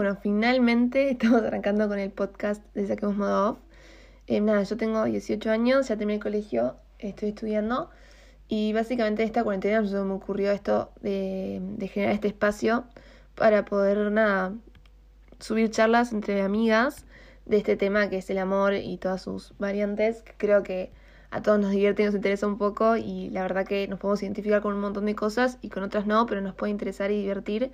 Bueno, finalmente estamos arrancando con el podcast de Saquemos Modo Off. Eh, nada, yo tengo 18 años, ya terminé el colegio, estoy estudiando y básicamente esta cuarentena me ocurrió esto de, de generar este espacio para poder, nada, subir charlas entre amigas de este tema que es el amor y todas sus variantes, que creo que a todos nos divierte y nos interesa un poco y la verdad que nos podemos identificar con un montón de cosas y con otras no, pero nos puede interesar y divertir.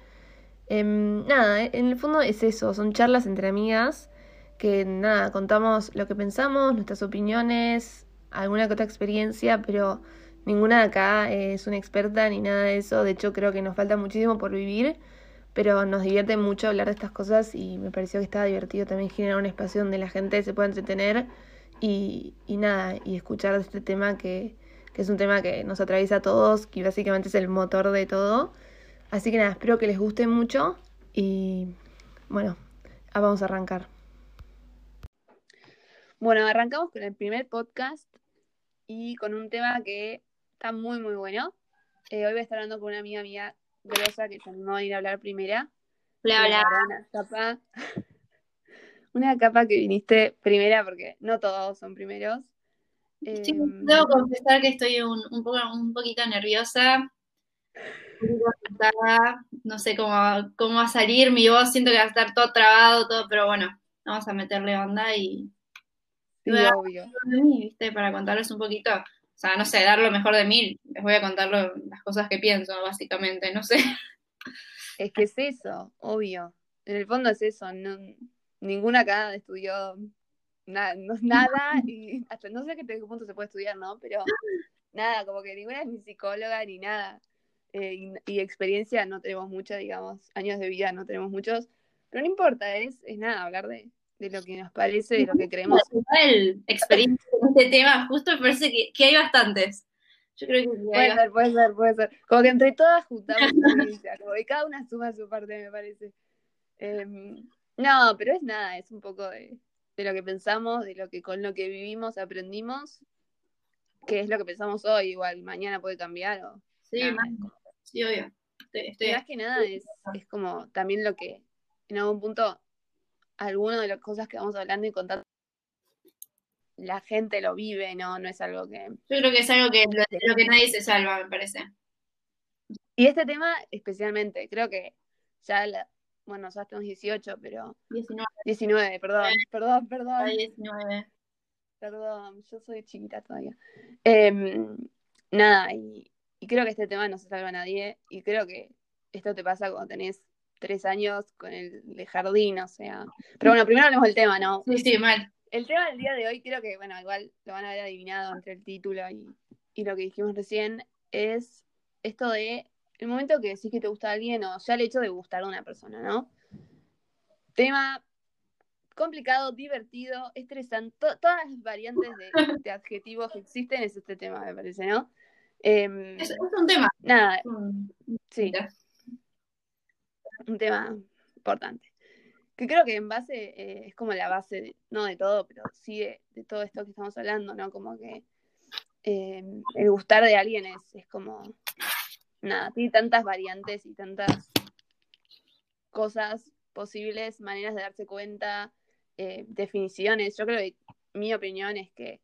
Em, nada, en el fondo es eso, son charlas entre amigas que nada, contamos lo que pensamos, nuestras opiniones, alguna que otra experiencia, pero ninguna de acá es una experta ni nada de eso, de hecho creo que nos falta muchísimo por vivir, pero nos divierte mucho hablar de estas cosas y me pareció que estaba divertido también generar un espacio donde la gente se pueda entretener y, y nada, y escuchar este tema que, que es un tema que nos atraviesa a todos y básicamente es el motor de todo. Así que nada, espero que les guste mucho y bueno, vamos a arrancar. Bueno, arrancamos con el primer podcast y con un tema que está muy muy bueno. Eh, hoy voy a estar hablando con una amiga mía grosa que se animó a ir a hablar primera. Hola, hola. Una capa, una capa que viniste primera porque no todos son primeros. Sí, Em, debo confesar que estoy un, un, poco, un poquito nerviosa. No sé cómo, cómo va a salir mi voz. Siento que va a estar todo trabado, todo, pero bueno, vamos a meterle onda y sí, obvio. de mí, ¿viste? Para contarles un poquito. O sea, no sé, dar lo mejor de mí. Les voy a contar lo- las cosas que pienso, básicamente. No sé. Es que es eso, obvio. En el fondo es eso. No, ninguna acá estudió na- no- nada y hasta no sé hasta qué punto se puede estudiar, ¿no? Pero nada, como que ninguna es ni psicóloga ni nada. Eh, y, y experiencia no tenemos mucha, digamos, años de vida no tenemos muchos. Pero no importa, es, es nada, hablar de, de lo que nos parece, de lo que creemos. Igual, experiencia en este tema, justo me parece que, que hay bastantes. Yo creo que Puede ser, puede ser, puede ser. Como que entre todas juntamos experiencia, como que cada una suma su parte, me parece. Em, no, pero es nada, es un poco de, de lo que pensamos, de lo que con lo que vivimos aprendimos, que es lo que pensamos hoy, igual mañana puede cambiar o Sí, nada, sí, obvio. Estoy, estoy- más que nada es, es como también lo que en algún punto alguno de las cosas que vamos hablando y contando la gente lo vive, no, no es algo que Yo creo que es algo que lo, lo que nadie se salva, me parece. Y este tema especialmente, creo que ya, la, bueno, ya estamos 18, pero 19, 19, perdón, perdón, perdón, 19. perdón, yo soy chiquita todavía. Em, nada, y, y creo que este tema no se salva a nadie, y creo que esto te pasa cuando tenés tres años con el de jardín, o sea. Pero bueno, primero hablemos del tema, ¿no? Sí, sí, mal. El tema del día de hoy, creo que, bueno, igual lo van a haber adivinado entre el título y, y lo que dijimos recién, es esto de el momento que decís que te gusta a alguien o ya el hecho de gustar a una persona, ¿no? Tema complicado, divertido, estresante, to- todas las variantes de, de adjetivos que existen es este tema, me parece, ¿no? Em, Es, es un tema. nada, Mm, sí, un tema importante. Que creo que en base, eh, es como la base, de- no de todo, pero sí de, de todo esto que estamos hablando, ¿no? Como que eh, el gustar de alguien es, es como, nada, tiene tantas variantes y tantas cosas posibles, maneras de darse cuenta, eh, definiciones. Yo creo que mi opinión es que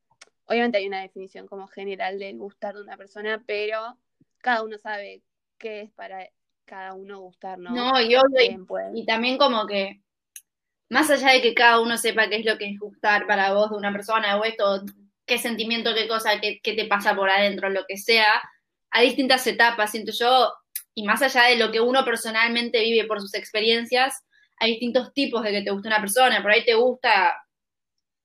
obviamente hay una definición como general del gustar de una persona, pero cada uno sabe qué es para cada uno gustar, ¿no? No, y obvio, y- pues, y también como que, más allá de que cada uno sepa qué es lo que es gustar para vos de una persona o esto, qué sentimiento, qué cosa, qué, qué te pasa por adentro, lo que sea, hay distintas etapas, siento yo, y más allá de lo que uno personalmente vive por sus experiencias, hay distintos tipos de que te gusta una persona, por ahí te gusta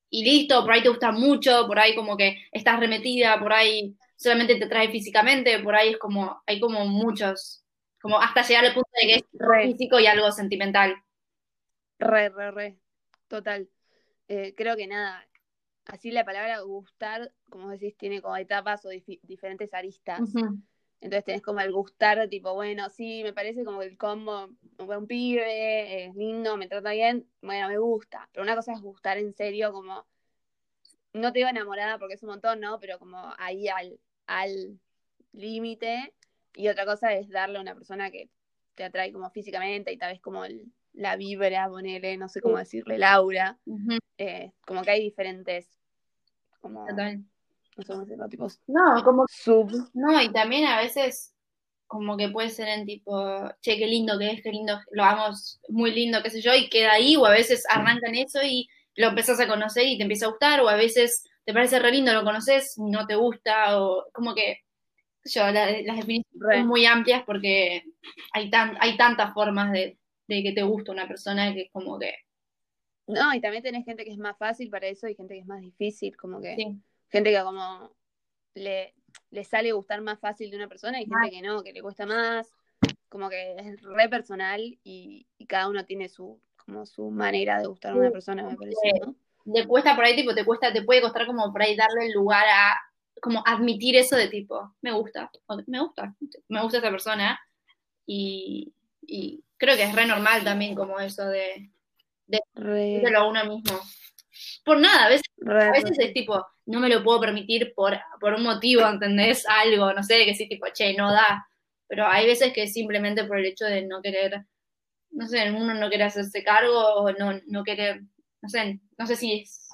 y listo, por ahí te gusta mucho, por ahí como que estás remetida, por ahí solamente te trae físicamente, por ahí es como, hay como muchos, como hasta llegar al punto de que es re, físico y algo sentimental. re, re, re, total. Eh, creo que nada, así la palabra gustar, como decís, tiene como etapas o diferentes aristas. Entonces tenés como el gustar, tipo, bueno, sí, me parece como el combo, un buen pibe, es lindo, me trata bien, bueno, me gusta. Pero una cosa es gustar en serio, como, no te digo enamorada porque es un montón, ¿no? Pero como ahí al, al límite. Y otra cosa es darle a una persona que te atrae como físicamente y tal vez como el, la vibra, ponele, no sé cómo decirle, el aura. Ujú, Eh, como que hay diferentes, como, total. No sé cómo decirlo, tipos No, como sub. No, y también a veces como que puede ser en tipo, che, qué lindo que es, qué lindo, lo vamos, muy lindo, qué sé yo, y queda ahí, o a veces arrancan eso y lo empezás a conocer y te empieza a gustar, o a veces te parece re lindo, lo conoces, no te gusta, o como que, yo, la- las definiciones Re. son muy amplias porque hay, tan, hay tantas formas de, de que te gusta una persona que es como que, No, y también tenés gente que es más fácil para eso y gente que es más difícil, como que sí, gente que como le, le sale gustar más fácil de una persona y gente que no, que le cuesta más, como que es re personal y, y cada uno tiene su como su manera de gustar a una persona, me parece. ¿no? le cuesta por ahí, tipo, te cuesta, te puede costar como por ahí darle el lugar a, como admitir eso de tipo, me gusta, me gusta, me gusta esa persona, y, y creo que es re normal también como eso de, Re, decírselo a uno mismo. Por nada, a veces, a veces es tipo, no me lo puedo permitir por, por un motivo, ¿entendés? Algo, no sé, que sí, tipo, che, no da, pero hay veces que simplemente por el hecho de no querer, no sé, uno no quiere hacerse cargo, o no, no querer, no sé, no sé si es...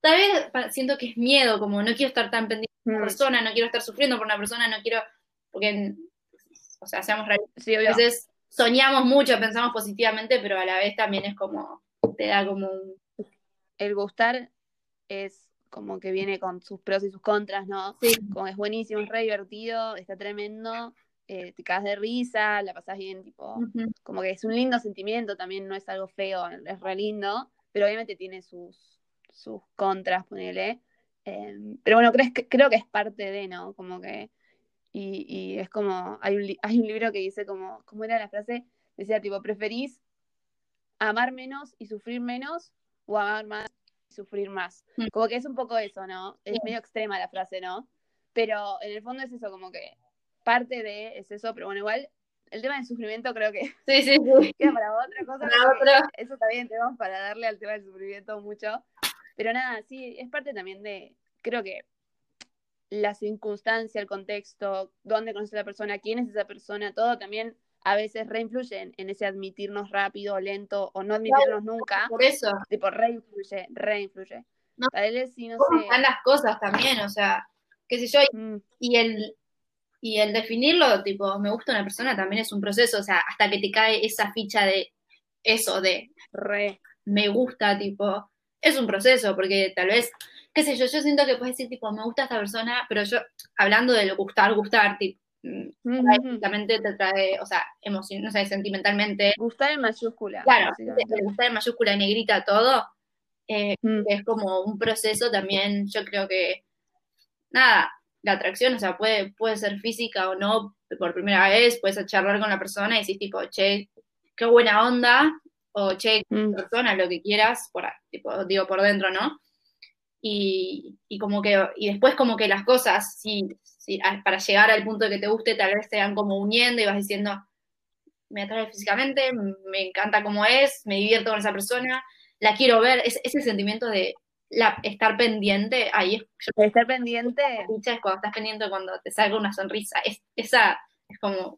Tal vez siento que es miedo, como no quiero estar tan pendiente de una Mm, persona, no quiero estar sufriendo por una persona, no quiero, porque, o sea, seamos realistas, Sí, a veces soñamos mucho, pensamos positivamente, pero a la vez también es como, te da como un... El gustar es como que viene con sus pros y sus contras, ¿no? Sí, Como es buenísimo, es re divertido, está tremendo, eh, te cagas de risa, la pasás bien, tipo, como que es un lindo sentimiento, también no es algo feo, es re lindo, pero obviamente tiene sus, sus contras, ponele. Eh, pero bueno, creo, que- creo que es parte de, ¿no? Como que, y, y es como, hay un, hay un libro que dice como, ¿cómo era la frase? Decía tipo, ¿preferís amar menos y sufrir menos o amar más y sufrir más? Mm. Como que es un poco eso, ¿no? Es Sí. medio extrema la frase, ¿no? Pero en el fondo es eso, como que parte de es eso, pero bueno, igual el tema del sufrimiento creo que sí, sí, sí. queda para otra cosa. Para porque otra. Eso también tenemos para darle al tema del sufrimiento mucho. Pero nada, sí, es parte también de, creo que la circunstancia, el contexto, dónde conoces a la persona, quién es esa persona, todo también a veces reinfluye en, ese admitirnos rápido, lento, o no admitirnos nunca. Por eso, Tipo, reinfluye, reinfluye. No. Tal vez sí, no sé. están las cosas también, o sea, qué sé yo, Mm, y el, y el definirlo, tipo, me gusta una persona también es un proceso, o sea, hasta que te cae esa ficha de eso, de re. me gusta, tipo, es un proceso, porque tal vez, qué sé yo, yo siento que puedes decir, tipo, me gusta esta persona, pero yo, hablando de lo gustar, gustar, tipo, físicamente te trae, o sea, emoción, no sé, sentimentalmente, Gustar en mayúscula. claro, gustar en mayúscula, negrita, todo, eh, es como un proceso también, yo creo que, nada, la atracción, o sea, puede, puede ser física o no, por primera vez, puedes charlar con la persona y decís tipo, che, qué buena onda, o che, mm. persona, lo que quieras, por, tipo, digo, por dentro, ¿no? Y, y como que, y después como que las cosas, si, si, a- para llegar al punto de que te guste, tal vez se van como uniendo y vas diciendo, me atrae físicamente, me encanta cómo es, me divierto con esa persona, la quiero ver, es, ese sentimiento de la, estar pendiente, ahí es, yo Estar pendiente. es cuando estás pendiente cuando te salga una sonrisa, es, esa es como,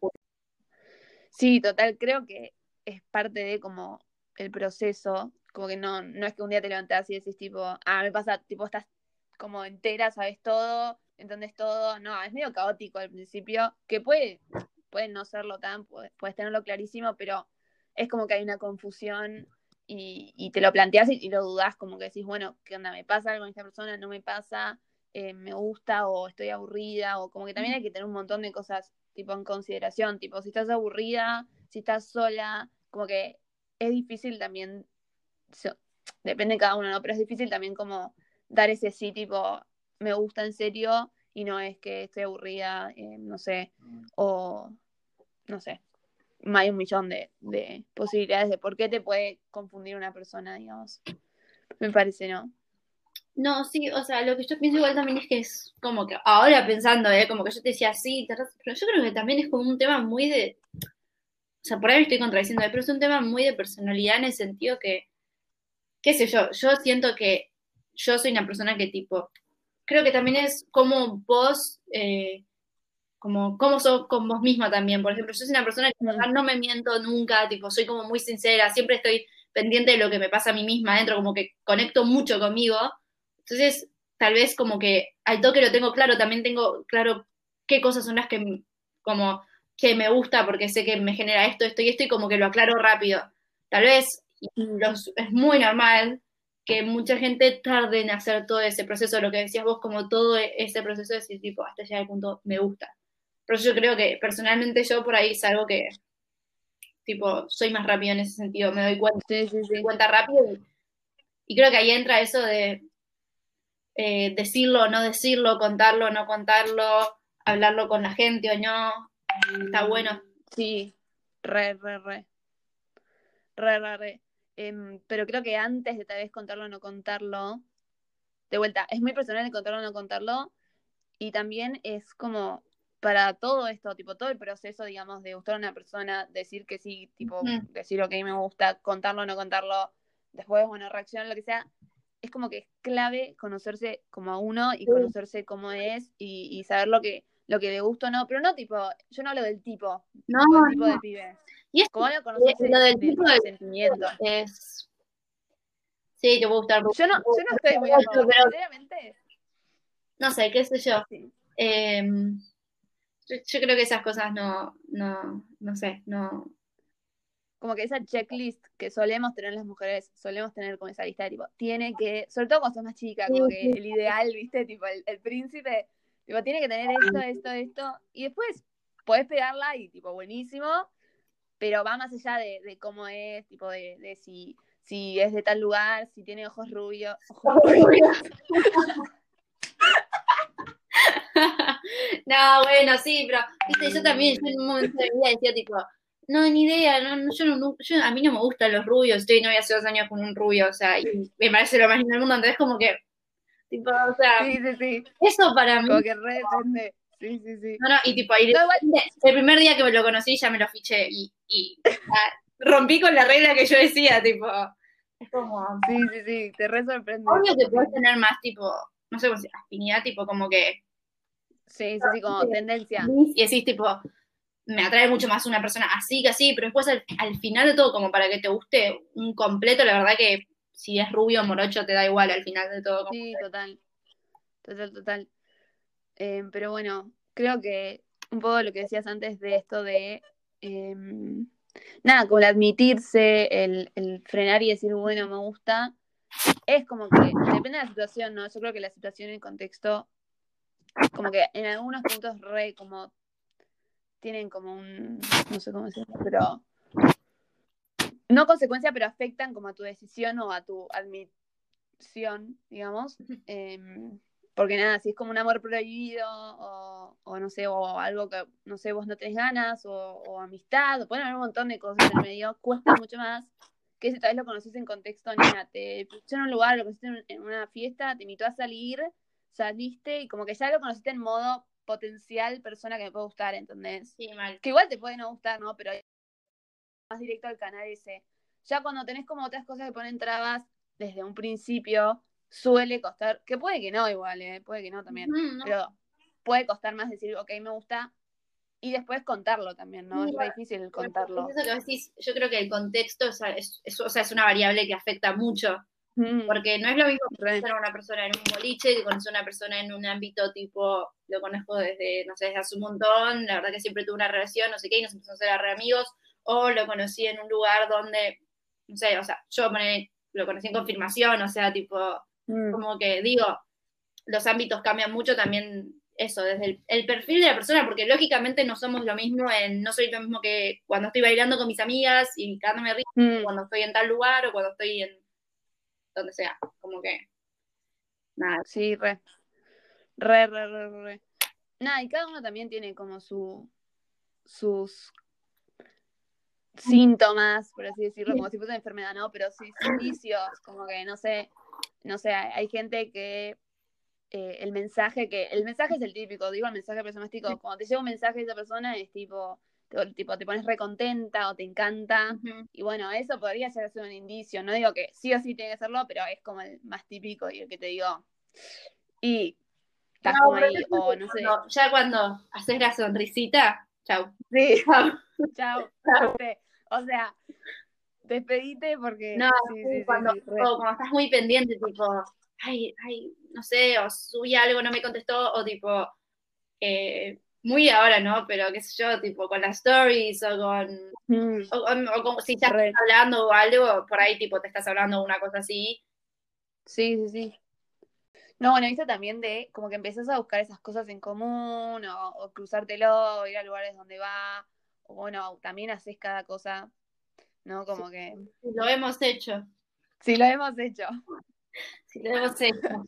Sí, total, creo que es parte de como el proceso, como que no, no es que un día te levantás y decís tipo, ah, me pasa, tipo, estás como entera, sabes todo, entendés todo, no, es medio caótico al principio, que puede, puede no serlo tan, puedes, tenerlo clarísimo, pero es como que hay una confusión y, y te lo planteas y, lo dudás, como que decís, bueno, ¿qué onda? ¿Me pasa algo con esta persona? ¿No me pasa? Eh, ¿Me gusta o estoy aburrida? O como que también hay que tener un montón de cosas tipo en consideración, tipo si estás aburrida, si estás sola, como que es difícil también, depende de cada uno, ¿no? Pero es difícil también como dar ese sí, tipo, me gusta en serio y no es que estoy aburrida, eh, no sé, o no sé, hay un millón de, de posibilidades de por qué te puede confundir una persona, digamos. Me parece, ¿no? No, sí, o sea, lo que yo pienso igual también es que es como que ahora pensando, ¿eh? Como que yo te decía sí, tenés- pero yo creo que también es como un tema muy de, o sea, por ahí me estoy contradiciendo, pero es un tema muy de personalidad en el sentido que, qué sé yo, yo siento que yo soy una persona que tipo, creo que también es como vos, eh, como cómo sos con vos misma también. Por ejemplo, yo soy una persona que Mm. no me miento nunca, tipo, soy como muy sincera, siempre estoy pendiente de lo que me pasa a mí misma adentro, como que conecto mucho conmigo. Entonces, tal vez como que al toque lo tengo claro, también tengo claro qué cosas son las que como que me gusta porque sé que me genera esto, esto y esto y como que lo aclaro rápido. Tal vez los- es muy normal que mucha gente tarde en hacer todo ese proceso, lo que decías vos, como todo e- ese proceso de decir, tipo, hasta llegar al punto, me gusta. Pero yo creo que personalmente yo por ahí es algo que, tipo, soy más rápido en ese sentido, me doy cuenta, Sí, sí, me doy cuenta rápido y, y creo que ahí entra eso de eh, decirlo o no decirlo, contarlo o no contarlo, hablarlo con la gente o no, está bueno. Sí, re, re, re. Re, re, re. Em, pero creo que antes de tal vez contarlo o no contarlo, de vuelta, es muy personal el contarlo o no contarlo, y también es como para todo esto, tipo, todo el proceso, digamos, de gustar a una persona, decir que sí, tipo, Ujú. decir ok, me gusta, contarlo o no contarlo, después, bueno, reaccionar, lo que sea, es como que es clave conocerse como a uno y Sí. conocerse cómo es y, y saber lo que, lo que le gusta o no, pero no tipo, yo no hablo del tipo, No, tipo, el tipo no. de pibe. Y es conocerse lo del de, tipo de sentimiento. es... Sí, te puede gustar. Yo no, yo no estoy muy a Pero- sinceramente. No sé, qué sé yo. Sí. Eh, yo, yo creo que esas cosas no, no, no sé, no. Como que esa checklist que solemos tener las mujeres, solemos tener como esa lista de tipo, tiene que, sobre todo cuando sos más chica, como que el ideal, viste, tipo el, el príncipe, tipo, tiene que tener esto, esto, esto, y después podés pegarla y tipo, buenísimo, pero va más allá de, de cómo es, tipo, de, de si, si es de tal lugar, si tiene ojos rubios, ojos rubios. no, bueno, sí, pero, viste, yo también, yo en un momento de mi vida decía, tipo, no, ni idea, no, no, yo no, no- yo- a mí no me gustan los rubios, estoy novia hace dos años con un rubio, o sea, y me parece lo más lindo del mundo, entonces como que, tipo, o sea, Sí, sí, sí, eso para mí, como que re depende. Sí, sí, sí. no, no, y tipo, igual- el primer día que me lo conocí ya me lo fiché, y, y rompí con la regla que yo decía, tipo, es como, Sí, sí, sí, te re sorprende. obvio que puedes tener más, tipo, no sé cómo se afinidad, tipo, como que, Sí, sí, sí, como tendencia. y decís tipo, me atrae mucho más una persona así que así, pero después al, al final de todo, como para que te guste un completo, la verdad que si es rubio o morocho te da igual al final de todo. como- Sí, total. Total, total. Eh, pero bueno, creo que un poco lo que decías antes de esto de em, nada, como el admitirse, el, el frenar y decir, bueno, me gusta, es como que depende de la situación, ¿no? Yo creo que la situación y el contexto, como que en algunos puntos re como tienen como un, no sé cómo decirlo, pero no consecuencia, pero afectan como a tu decisión o a tu admisión, digamos. Em, porque nada, si es como un amor prohibido o, o no sé, o algo que, no sé, vos no tenés ganas o, o amistad, o pueden haber un montón de cosas en el medio, cuesta mucho más que si tal vez lo conocés en contexto, nena, te pusieron en un lugar, lo conociste en, en una fiesta, te invitó a salir, saliste y como que ya lo conociste en modo potencial persona que me puede gustar, ¿entendés? Sí, mal. Que igual te puede no gustar, ¿no? Pero más directo al canal ese. Ya cuando tenés como otras cosas que ponen trabas desde un principio, suele costar, que puede que no igual, ¿eh? puede que no también, Mm, no. pero puede costar más decir, ok, me gusta, y después contarlo también, ¿no? Sí, Es re difícil contarlo. Eso que decís, yo creo que el contexto es, es- es- o sea, es una variable que afecta mucho, Mm, porque no es lo mismo conocer a una persona en un boliche que conocer a una persona en un ámbito tipo, lo conozco desde, no sé, desde hace un montón, la verdad que siempre tuve una relación, no sé qué, y nos empezamos a ser re amigos, o lo conocí en un lugar donde, no sé, o sea, yo poné- lo conocí en confirmación, o sea, tipo, Mm, como que digo, los ámbitos cambian mucho también eso, desde el, el perfil de la persona, porque lógicamente no somos lo mismo en, no soy lo mismo que cuando estoy bailando con mis amigas y cagándome risa, mm, cuando estoy en tal lugar o cuando estoy en donde sea, como que nada, Sí, re. Re, re, re, re. Nada, y cada uno también tiene como su sus síntomas, por así decirlo, como si fuese una enfermedad, ¿no? Pero sí, indicios, como que no sé, no sé, hay gente que eh, el mensaje que, el mensaje es el típico, digo el mensaje personástico, cuando te llega un mensaje de esa persona es tipo, te, tipo, te pones recontenta o te encanta, y bueno, eso podría ser un indicio, no digo que sí o sí tiene que serlo, pero es como el más típico y el que te digo, y estás No, como ahí, o no sé. ya cuando haces la sonrisita, chau. Sí, Chau. Chau. O sea, despedite porque. No, sí, sí, cuando, sí, o cuando estás muy pendiente, tipo, ay, ay, no sé, o subí algo, no me contestó, o tipo, eh, muy ahora, ¿no? Pero qué sé yo, tipo, con las stories o con, Mm, o, o- o como si estás hablando o algo, por ahí, tipo, te estás hablando una cosa así. Sí, sí, sí. No, bueno, viste también de como que empezás a buscar esas cosas en común o, o cruzártelo, o ir a lugares donde va, o bueno, también haces cada cosa, ¿no? Como que Lo hemos hecho, sí lo hemos hecho. sí, lo hemos hecho.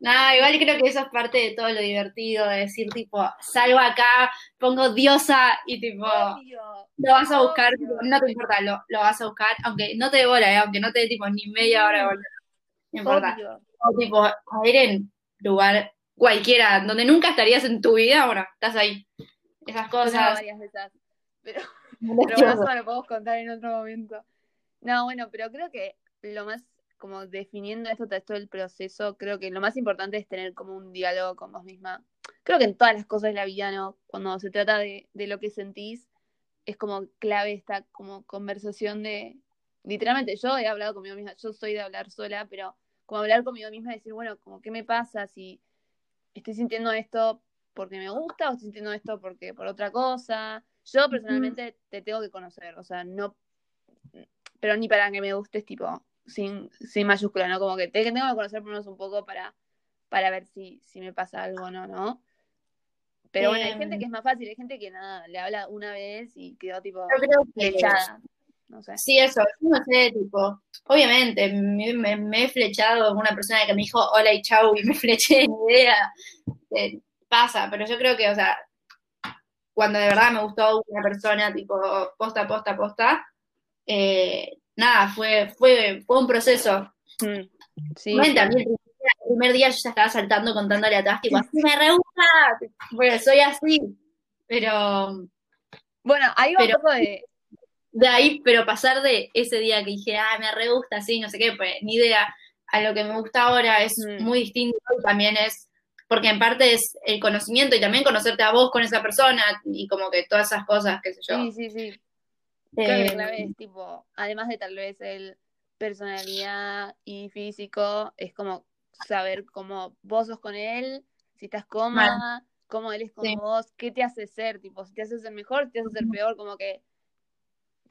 Nada, igual creo que eso es parte de todo lo divertido, de decir, tipo, salgo acá, pongo diosa y tipo, Obvio. lo vas a buscar, tipo, no te importa, lo, lo vas a buscar, aunque no te dé bola, ¿eh? aunque no te dé tipo ni media hora de bola, no importa. Obvio. O tipo, a ir en lugar cualquiera, donde nunca estarías en tu vida, bueno, estás ahí. Esas cosas. varias de esas. Pero, pero eso lo podemos contar en otro momento. No, bueno, pero creo que lo más, como definiendo esto, todo el proceso, creo que lo más importante es tener como un diálogo con vos misma. Creo que en todas las cosas de la vida, ¿no? Cuando se trata de, de lo que sentís, es como clave esta como conversación de, literalmente, yo he hablado conmigo misma, yo soy de hablar sola, pero como hablar conmigo misma y decir, bueno, como qué me pasa si estoy sintiendo esto porque me gusta o estoy sintiendo esto porque por otra cosa. Yo personalmente te tengo que conocer, o sea, no, pero ni para que me gustes, tipo, sin, sin mayúscula, ¿no? Como que te tengo que conocer por lo menos un poco para, para ver si, si me pasa algo o no, ¿no? Pero bueno, hay Em. gente que es más fácil, hay gente que nada, le habla una vez y quedó tipo Yo creo que. flechada. No sé. Sí, eso, yo no sé, tipo, obviamente, me, me- me he flechado con una persona que me dijo hola y chau y me fleché, ni idea, eh, pasa, pero yo creo que, o sea, cuando de verdad me gustó una persona, tipo, posta, posta, posta, eh, nada, fue, fue, fue un proceso. Mm. Sí, a mí el primer día- yo ya estaba saltando contándole atrás, tipo, así me re gusta, porque soy así, pero Bueno, ahí va Pero- un poco de. de ahí, pero pasar de ese día que dije, ah, me re gusta, así, no sé qué, pues ni idea, a lo que me gusta ahora es Mm. muy distinto también es, porque en parte es el conocimiento y también conocerte a vos con esa persona y como que todas esas cosas, qué sé yo. Sí, sí, sí. Creo que Eh, la clave es tipo, además de tal vez el personalidad y físico, es como saber cómo vos sos con él, si estás cómoda, cómo él es con Sí. vos, qué te hace ser, tipo, si te hace ser mejor, si te hace ser peor, como que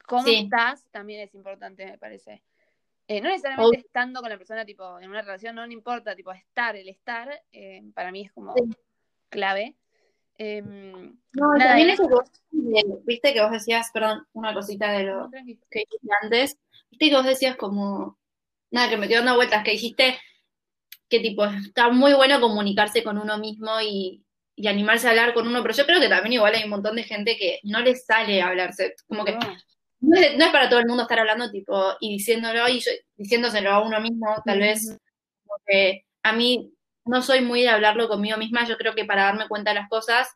cómo Sí. estás también es importante, me parece. Eh, no necesariamente estando con la persona, tipo, en una relación, no, no importa, tipo, estar, el estar, eh, para mí es como Sí. clave. Em, no, nada, también eso que vos, viste que vos decías, perdón, una cosita de lo que dijiste antes, viste que vos decías como, nada, que me quedó dando vueltas, que dijiste que tipo, está muy bueno comunicarse con uno mismo y, y animarse a hablar con uno, pero yo creo que también igual hay un montón de gente que no les sale hablarse, como que No. No es, no es para todo el mundo estar hablando tipo y diciéndolo y yo- diciéndoselo a uno mismo, tal vez, Ujú. como que a mí no soy muy de hablarlo conmigo misma, yo creo que para darme cuenta de las cosas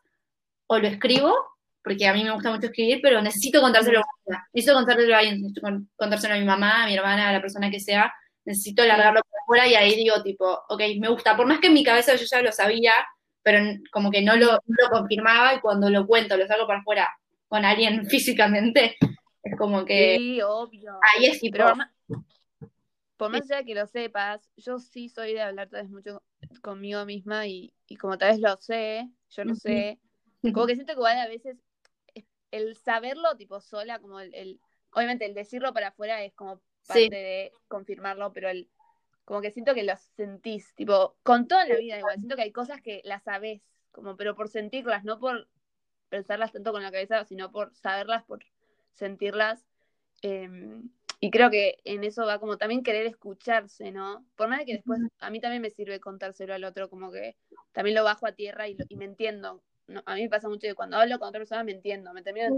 o lo escribo, porque a mí me gusta mucho escribir, pero necesito contárselo a necesito contárselo a alguien, necesito con- contárselo a mi mamá, a mi hermana, a la persona que sea, necesito largarlo por afuera y ahí digo tipo, ok, me gusta, por más que en mi cabeza yo ya lo sabía, pero como que no lo, no lo confirmaba y cuando lo cuento, lo saco para afuera con alguien físicamente, es como que Sí, obvio. ahí es Pero por más, por más allá que lo sepas, yo sí soy de hablar tal vez mucho conmigo misma y, y como tal vez lo sé, yo Ujú. sé, como que siento que igual a veces es- el saberlo tipo sola, como el, el- obviamente el decirlo para afuera es como parte Sí. de confirmarlo, pero el como que siento que lo sentís, tipo, con toda la vida igual, siento que hay cosas que las sabés, como pero por sentirlas, no por pensarlas tanto con la cabeza, sino por saberlas, por sentirlas. Eh, y creo que en eso va como también querer escucharse, ¿no? Por de que después a mí también me sirve contárselo al otro, como que también lo bajo a tierra y, lo- y me entiendo. No, a mí me pasa mucho que cuando hablo con otra persona me entiendo, me termino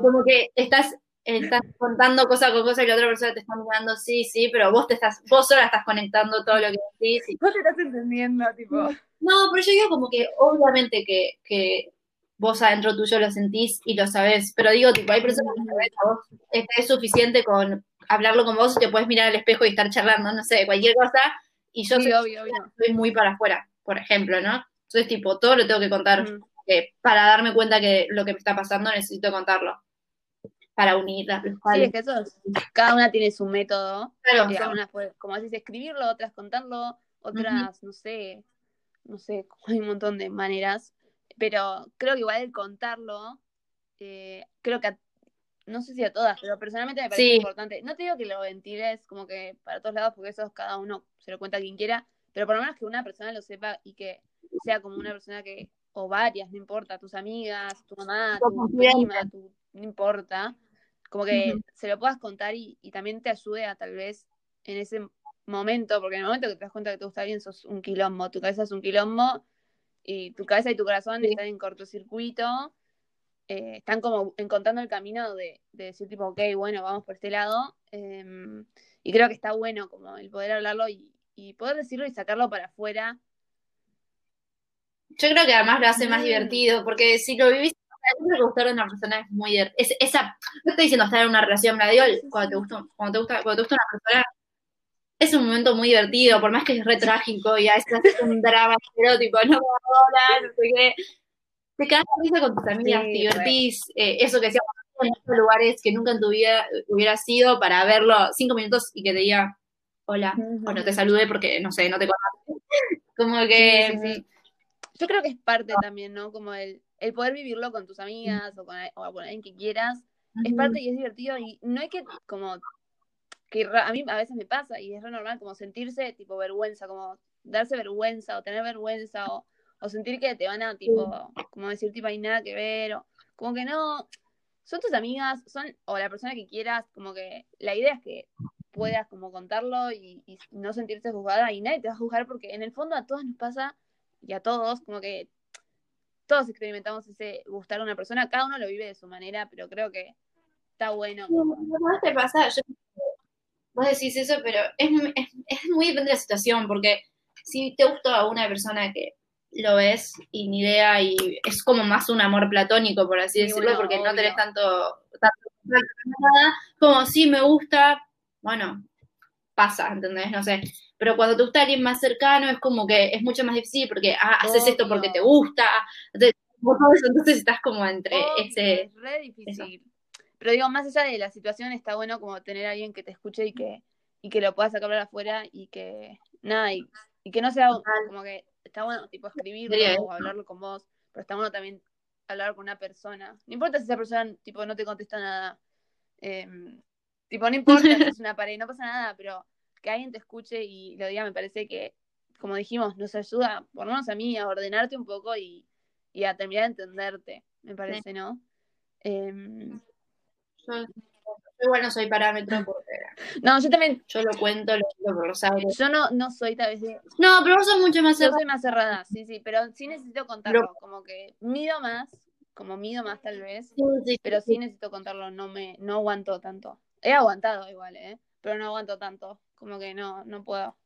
como que estás, estás contando cosa con cosa y la otra persona te está mirando, sí, sí, pero vos te estás, vos sola estás conectando todo lo que decís. Vos te estás entendiendo, tipo. No, pero yo digo como que obviamente que, que vos adentro tuyo lo sentís y lo sabés, pero digo, tipo, hay personas que a vos es, suficiente con hablarlo con vos y te puedes mirar al espejo y estar charlando, no sé, cualquier cosa, y yo Sí, soy, obvio, obvio. soy muy para afuera, por ejemplo, ¿no? Entonces, tipo, todo lo tengo que contar. Mm. eh, para darme cuenta que lo que me está pasando necesito contarlo. Para unir las Sí, es que eso es- cada una tiene su método. Claro, claro. algunas como decís, escribirlo, otras contarlo, otras, no sé, no sé, hay un montón de maneras. Pero creo que igual el contarlo, eh, creo que a- no sé si a todas, pero personalmente me parece Sí. importante. No te digo que lo ventiles como que para todos lados, porque eso cada uno se lo cuenta a quien quiera, pero por lo menos que una persona lo sepa y que sea como una persona que, o varias, no importa, tus amigas, tu mamá, Tu confidente. prima, tu, no importa, como que se lo puedas contar y, y también te ayude a tal vez en ese momento, porque en el momento que te das cuenta que te gusta alguien sos un quilombo, tu cabeza es un quilombo y tu cabeza y tu corazón Sí. están en cortocircuito, eh, están como encontrando el camino de, de decir tipo, ok, bueno, vamos por este lado, em, y creo que está bueno como el poder hablarlo y, y poder decirlo y sacarlo para afuera. Yo creo que además lo hace más Mm. divertido, porque si lo vivís, que gustar a una persona es muy es esa, no estoy diciendo estar en una relación, me la digo, cuando te gusta, cuando te gusta, cuando te gusta una persona, es un momento muy divertido, por más que es re trágico y a veces es un drama erótico, no me hablar, no sé qué. Te quedas risa con tus amigas, Sí, te divertís, eh, eso que decíamos en estos lugares que nunca en tu vida hubieras sido para verlo cinco minutos y que te diga hola, bueno, te saludé porque no sé, no te conozco. Como que Sí, sí, sí. Yo creo que es parte también, ¿no? Como el, el poder vivirlo con tus amigas o con, o con alguien que quieras. Es parte y es divertido y no hay que como que a mí a veces me pasa y es re normal como sentirse tipo vergüenza, como darse vergüenza o tener vergüenza o, o sentir que te van a tipo, como decir tipo hay nada que ver o como que no, son tus amigas, son o la persona que quieras, como que la idea es que puedas como contarlo y, y no sentirse juzgada y nadie te va a juzgar porque en el fondo a todos nos pasa y a todos como que todos experimentamos ese gustar a una persona, cada uno lo vive de su manera, pero creo que está bueno. ¿No te pasa? Yo- vos decís eso, pero es, es, es muy depende de la situación, porque si te gusta a una persona que lo ves y ni idea y es como más un amor platónico, por así Sí, decirlo, bueno, porque no tenés tanto, nada, como si me gusta, bueno, pasa, ¿entendés? No sé. Pero cuando te gusta alguien más cercano es como que es mucho más difícil porque ah, haces esto porque te gusta, entonces, entonces estás como entre Obvio, ese... Es re difícil. Pero digo, más allá de la situación, está bueno como tener a alguien que te escuche y que, y que lo puedas sacar afuera y que, nada, y, y que no sea como que, está bueno tipo escribirlo o hablarlo con vos, pero está bueno también hablar con una persona. No importa si esa persona tipo no te contesta nada. em, tipo, no importa si es una pared, no pasa nada, pero que alguien te escuche y lo diga, me parece que, como dijimos, nos ayuda, por lo menos a mí, a ordenarte un poco y, y a terminar de entenderte, me parece, ¿no? Em, Yo, yo igual no soy parámetro porque no, yo también, yo lo cuento, lo cuento por los aires. yo no, no soy tal vez de... No, pero vos sos mucho más Yo cerrado. soy más cerrada, sí, sí, pero sí necesito contarlo, como que mido más, como mido más tal vez, Sí, sí, pero sí necesito contarlo, no me, no aguanto tanto. He aguantado igual, ¿eh? Pero no aguanto tanto, como que no, no puedo.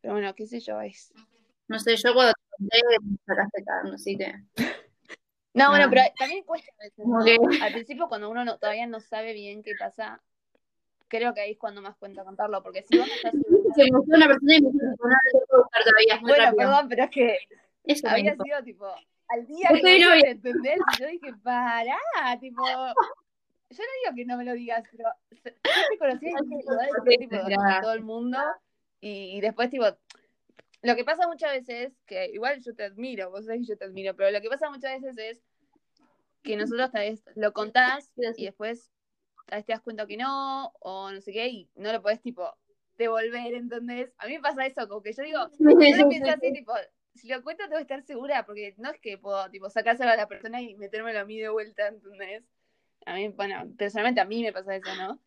Pero bueno, qué sé yo, es... No sé, yo cuando te conté me sacaste cagando, así que. No, bueno, Ah. pero también cuesta a veces, ¿no? Ok. Al principio cuando uno no- todavía no sabe bien qué pasa, creo que ahí es cuando más cuenta contarlo, porque si vos no estás Se gustó una persona y me dijo, no, no puedo todavía, es muy Bueno, rápido. perdón, pero es que Eso había dijo. sido tipo al día que me novia. ¿entendés? Y yo dije, pará, tipo, yo no digo que no me lo digas, pero yo te conocí voy a decir tipo a todo el mundo y, y después tipo, lo que pasa muchas veces, que igual yo te admiro, vos sabés que yo te admiro, pero lo que pasa muchas veces es que nosotros tal vez lo contás y después tal vez te das cuenta que no, o no sé qué, y no lo podés tipo devolver, ¿entendés? A mí me pasa eso, como que yo digo, yo pienso sí. así, tipo, si lo cuento tengo que estar segura, porque no es que puedo, tipo, sacárselo a la persona y metérmelo a mí de vuelta, ¿entendés? A mí, bueno, personalmente a mí me pasa eso, ¿no?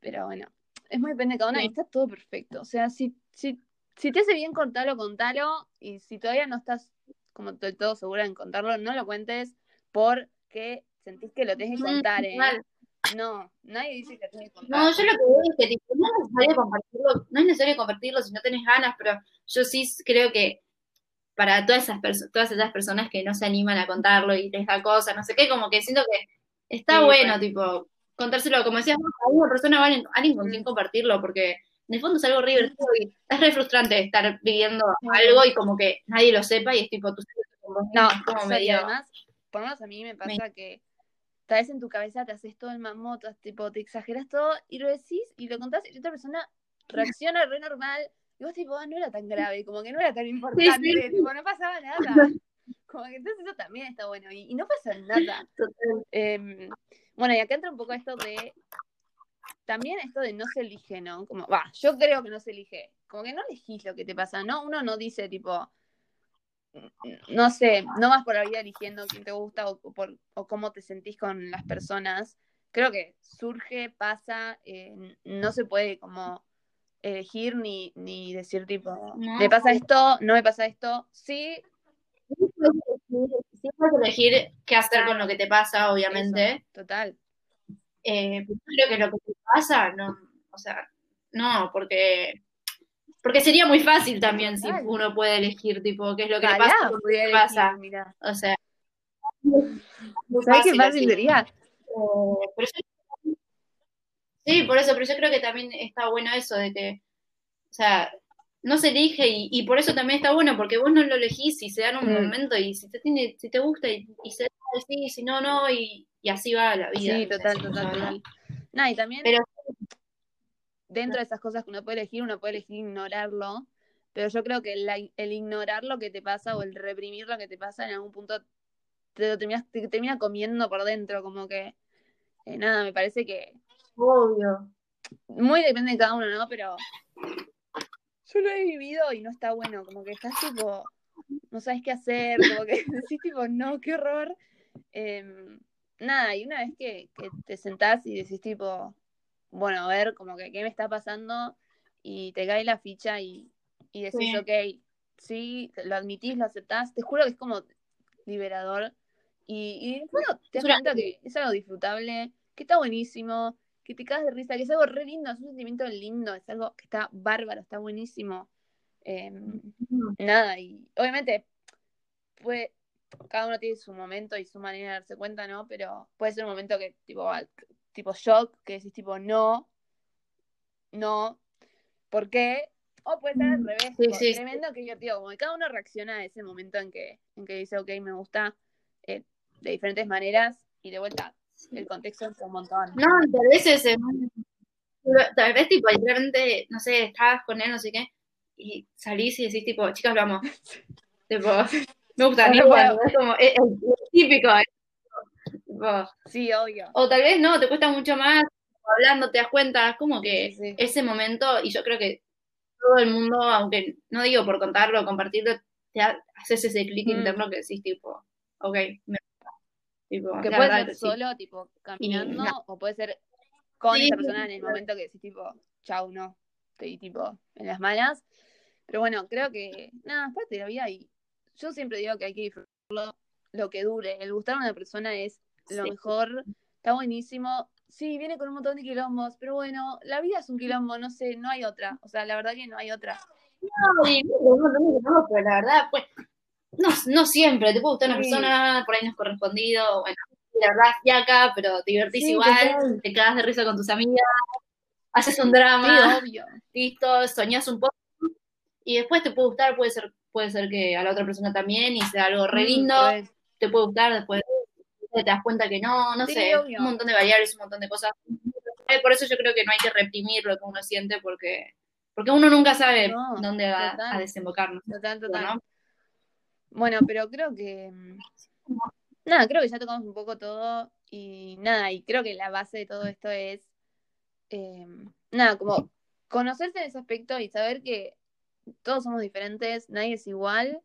Pero bueno, es muy depende de cada uno y está todo perfecto. O sea, si, si, si te hace bien contarlo, contalo, y si todavía no estás como del todo segura en contarlo, no lo cuentes porque sentís que lo tenés que Mm, contar, ¿eh? No, nadie dice que lo tenés que contar. No, yo lo que veo es que tipo, no es necesario compartirlo, no es necesario compartirlo si no tenés ganas, pero yo sí creo que para todas esas todas esas personas que no se animan a contarlo y les da cosas, no sé qué, como que siento que está Sí, bueno, re. tipo, contárselo, como decías, a una persona, alguien, alguien con quien Mm. compartirlo, porque en el fondo es algo re divertido y es re frustrante estar viviendo algo y como que nadie lo sepa y es tipo, tú sabes No, como medio... además, por lo menos a mí me pasa que tal vez en tu cabeza te haces todo el mamoto, tipo, te exageras todo y lo decís y lo contás y otra persona reacciona re normal y vos tipo, ah, no era tan grave, como que no era tan importante, tipo, no pasaba nada. Como que entonces eso también está bueno y, y no pasa nada. Eh, bueno, y acá entra un poco esto de. También esto de no se elige, ¿no? Como, va, yo creo que no se elige. Como que no elegís lo que te pasa, ¿no? Uno no dice, tipo. No sé, no vas por la vida eligiendo quién te gusta o, o por, o cómo te sentís con las personas. Creo que surge, pasa, eh, no se puede como elegir ni, ni decir, tipo, No. me pasa esto, no me pasa esto. Sí, Sí puedes elegir qué hacer con lo que te pasa, obviamente. eso, total. Eh, creo que lo que pasa, no, o sea, no, porque porque sería muy fácil también si uno puede elegir tipo qué es lo que le pasa, elegir, mirá. o sea, muy ¿Sabés qué fácil sería? Pero yo- sí, por eso, pero yo creo que también está bueno eso de que, o sea, no se elige y, y por eso también está bueno, porque vos no lo elegís y se da en un Mm. momento y si te tiene, si te gusta y, y se sí, si no, no, y, y así va la vida. Sí, total, total, total. No, y también Pero dentro de esas cosas que uno puede elegir, uno puede elegir ignorarlo, pero yo creo que la- el ignorar lo que te pasa o el reprimir lo que te pasa en algún punto te lo terminas, te termina comiendo por dentro, como que eh, nada, me parece que obvio. muy depende de cada uno, ¿no? Pero yo lo he vivido y no está bueno, como que estás tipo, no sabes qué hacer, como que decís tipo, no, qué horror. Em, nada, y una vez que, que te sentás y decís tipo, bueno, a ver, como que qué me está pasando, y te cae la ficha y, y decís, Sí. ok, sí, lo admitís, lo aceptás, te juro que es como liberador. Y, fondo te das cuenta que es algo disfrutable, que está buenísimo, que te cagas de risa, que es algo re lindo, es un sentimiento lindo, es algo que está bárbaro, está buenísimo. Em, nada, y obviamente puede, cada uno tiene su momento y su manera de darse cuenta, ¿no? Pero puede ser un momento que tipo, tipo shock, que decís tipo no, no, ¿por qué? O puede ser al revés, Sí, sí, sí. tremendo que yo digo, como que cada uno reacciona a ese momento en que, en que dice, ok, me gusta, eh, de diferentes maneras, y de vuelta, el contexto es un montón. No, tal vez ese, tal vez tipo, literalmente, no sé, estabas con él, no sé qué, y salís y decís tipo, chicas, lo amo. tipo, me gusta, No tipo, puedo. es como, es, es típico, tipo, Sí, obvio. o tal vez no, te cuesta mucho más, hablando te das cuenta, es como que Sí, ese momento, y yo creo que todo el mundo, aunque no digo por contarlo, compartirlo, te ha- haces ese clic Mm. interno que decís tipo, ok, me gusta. Tipo, Que puede verdad ser sí. solo, tipo, caminando, no. o puede ser con Sí, esa persona en el momento que decís, tipo, chau, no, estoy, tipo, en las malas. Pero bueno, creo que, nada, es parte de la vida y yo siempre digo que hay que disfrutarlo lo que dure. El gustar a una persona es lo Sí. mejor, está buenísimo. Sí, viene con un montón de quilombos, pero bueno, la vida es un quilombo, no sé, no hay otra. O sea, la verdad que no hay otra. No, y cosas, pero la verdad, pues, no, no siempre, te puede gustar una Sí. persona, por ahí no es correspondido, bueno, la verdad es acá, pero te divertís Sí, igual, te cagas de risa con tus amigas, haces un Sí, drama, obvio. listo, soñás un poco, y después te puede gustar, puede ser, puede ser que a la otra persona también, y sea algo re Mm, lindo, te puede gustar, después te das cuenta que no, no Sí, sé, obvio. un montón de variables, un montón de cosas. Por eso yo creo que no hay que reprimir lo que uno siente, porque, porque uno nunca sabe No, dónde va total. a desembocar, ¿no? Total, total. ¿no? Bueno, pero creo que. mm, Nada, creo que ya tocamos un poco todo y nada, y creo que la base de todo esto es. eh, nada, como conocerse en ese aspecto y saber que todos somos diferentes, nadie es igual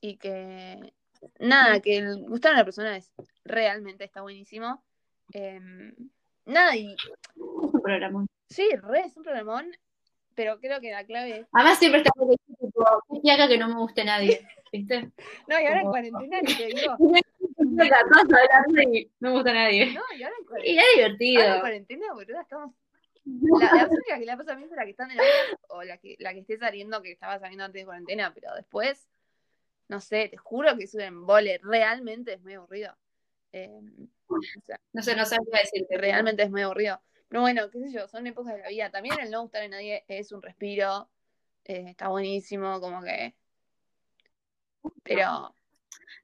y que. Nada, que el gustar a una persona es realmente está buenísimo. Eh, nada, y Un programa. sí, re es un problemón, pero creo que la clave es. Además siempre está tipo, qué fiaca que no me guste nadie, ¿viste? No, y ahora en cuarentena ni te digo. Y no me gusta nadie. No, y ahora en Y cuarentena. es divertido. Ahora en cuarentena, boluda, estamos. La, la única que la pasa bien es la que está en el o la que, la que esté saliendo, que estaba saliendo antes de cuarentena, pero después, no sé, te juro que es un embole. Realmente es muy aburrido. Eh, o sea, No sé, no sabía decirte. realmente es muy aburrido. Pero bueno, qué sé yo, son épocas de la vida. También el no gustar a nadie es un respiro. eh, está buenísimo, como que. Pero.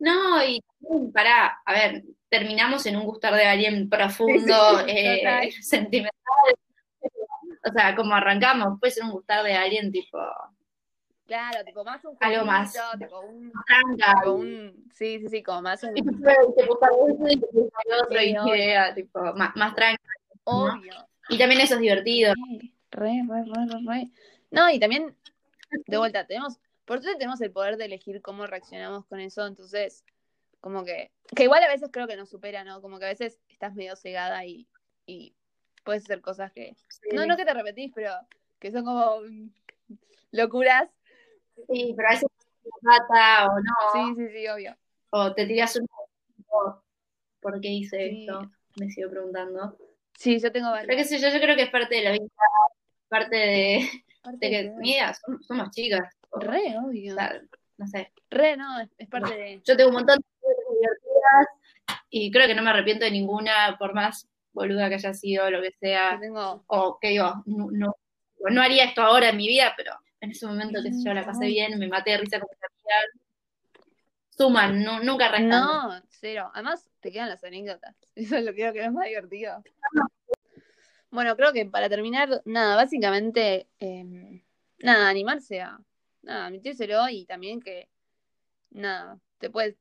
No, y para, a ver, terminamos en un gustar de alguien profundo, Sí, eh, sentimental. O sea, como arrancamos, puede ser un gustar de alguien tipo Claro, tipo más un Algo más. tipo un, tipo un. Sí, sí, sí, como más un. y otro, Sí, idea, tipo, más, más tranca. ¿no? Obvio. Y también eso es divertido. Sí, re, re, re, re, re. No, y también, de vuelta, tenemos, por suerte tenemos el poder de elegir cómo reaccionamos con eso, entonces, como que, que igual a veces creo que nos supera, ¿no? Como que a veces estás medio cegada y, y puedes hacer cosas que, no, no que te repetís, pero que son como mm, locuras. Sí, pero a veces te mata o no, Sí, sí, sí, obvio. o te tiras un ¿por qué hice Sí. esto? Me sigo preguntando. Sí, yo tengo Pero qué sé yo, yo creo que es parte de la vida, parte de, Parte de que, de- mira, somos, somos chicas. Re, obvio. sea, no sé. Re, no, es, es parte de... Yo tengo un montón de divertidas y creo que no me arrepiento de ninguna, por más boluda que haya sido, lo que sea, tengo... o que digo, no, no, no haría esto ahora en mi vida, pero en ese momento, qué sé yo, la pasé bien, me maté de risa con mis amigas. Suman, nu- nunca restan. No, cero. Además, te quedan las anécdotas. Eso es lo que creo que es más divertido. Bueno, creo que para terminar, nada, básicamente, eh, nada, animarse a, nada, admitírselo y también que, nada, te puedes,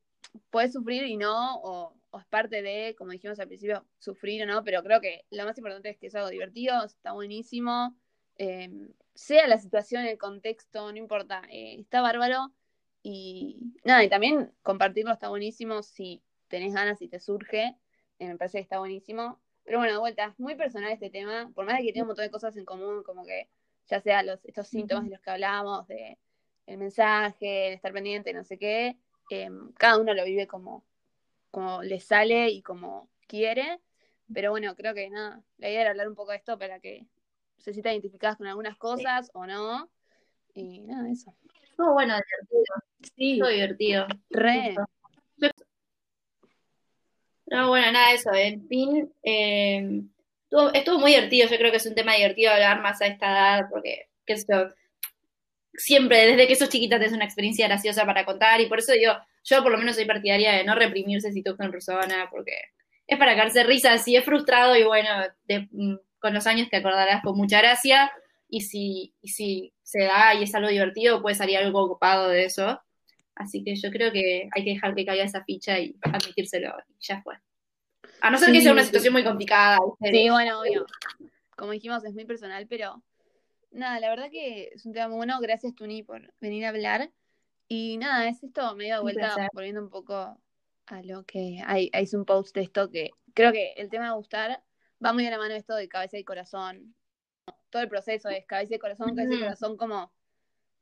puedes sufrir y no, o, o es parte de, como dijimos al principio, sufrir o no, pero creo que lo más importante es que es algo divertido, está buenísimo, eh, sea la situación, el contexto, no importa, eh, está bárbaro. Y nada, y también compartirlo está buenísimo si tenés ganas y te surge, eh, me parece que está buenísimo. Pero bueno, de vuelta, es muy personal este tema, por más de que tiene un montón de cosas en común, como que ya sea los, estos síntomas de los que hablábamos, de el mensaje, el estar pendiente, no sé qué, eh, cada uno lo vive como, como le sale y como quiere. Pero bueno, creo que nada, la idea era hablar un poco de esto para que se sientan identificadas con algunas cosas o no. Y nada, eso. Estuvo bueno, divertido. Sí, Estuvo divertido. re. No, bueno, nada de eso. En fin, eh, estuvo, estuvo muy divertido. Yo creo que es un tema divertido hablar más a esta edad, porque, qué sé yo, siempre, desde que sos chiquita, tenés una experiencia graciosa para contar, y por eso digo, yo por lo menos soy partidaria de no reprimirse si toca una persona, porque es para caerse risa. Si es frustrado, y bueno, de- mm, con los años te acordarás con mucha gracia, y si, y si se da y es algo divertido, puede salir algo ocupado de eso. Así que yo creo que hay que dejar que caiga esa ficha y admitírselo, y ya fue. A no ser que sea una situación muy complicada. Sí, bueno, obvio. Como dijimos, es muy personal, pero nada, la verdad que es un tema muy bueno. Gracias, Tuni, por venir a hablar. Y nada, es esto medio de vuelta, volviendo un poco a lo que hay, hay un post de esto que creo que el tema de gustar va muy de la mano esto de cabeza y corazón. Todo el proceso es cabeza y corazón, cabeza y corazón como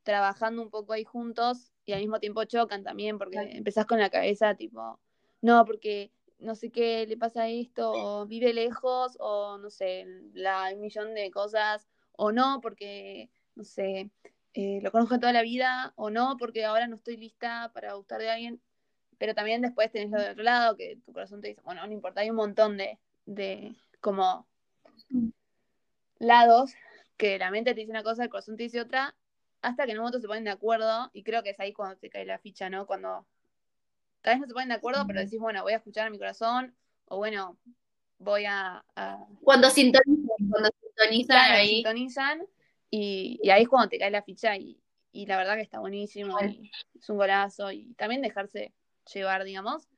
trabajando un poco ahí juntos y al mismo tiempo chocan también porque Claro. empezás con la cabeza tipo, no, porque no sé qué le pasa a esto, o vive lejos, o no sé, la un millón de cosas, o no, porque, no sé, eh, lo conozco toda la vida, o no, porque ahora no estoy lista para gustar de alguien, pero también después tenés lo del otro lado, que tu corazón te dice, bueno, no importa, hay un montón de, de como lados que la mente te dice una cosa, el corazón te dice otra, hasta que en un momento se ponen de acuerdo, y creo que es ahí cuando te cae la ficha, ¿no? Cuando tal vez no se ponen de acuerdo, pero decís, bueno, voy a escuchar a mi corazón, o bueno, voy a, a Cuando sintonizan, cuando sintonizan claro, ahí. sintonizan, y, y ahí es cuando te cae la ficha, y, y la verdad que está buenísimo, y es un golazo, y también dejarse llevar, digamos.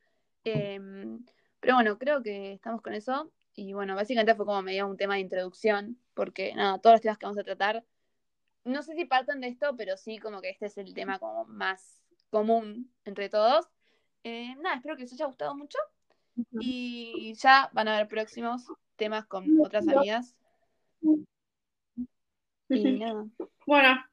Em, pero bueno, creo que estamos con eso, y bueno, básicamente fue como medio un tema de introducción, porque nada, todos los temas que vamos a tratar, no sé si parten de esto, pero sí como que este es el tema como más común entre todos. Eh, nada, espero que les haya gustado mucho. Y ya van a haber próximos temas con otras amigas. Y nada. Bueno,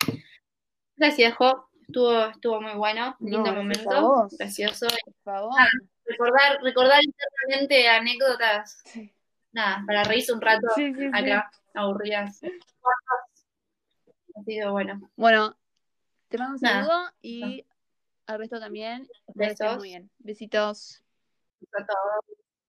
gracias, Jo. Estuvo, estuvo muy bueno, No, lindo a momento, gracioso. Por favor. Ah. Recordar, recordar internamente anécdotas, Sí, nada, para reírse un rato sí, sí, sí. acá, aburridas. Ha sido bueno. Bueno, te mando un Nada. saludo y al resto también. Besos. muy bien. Besitos. Todo.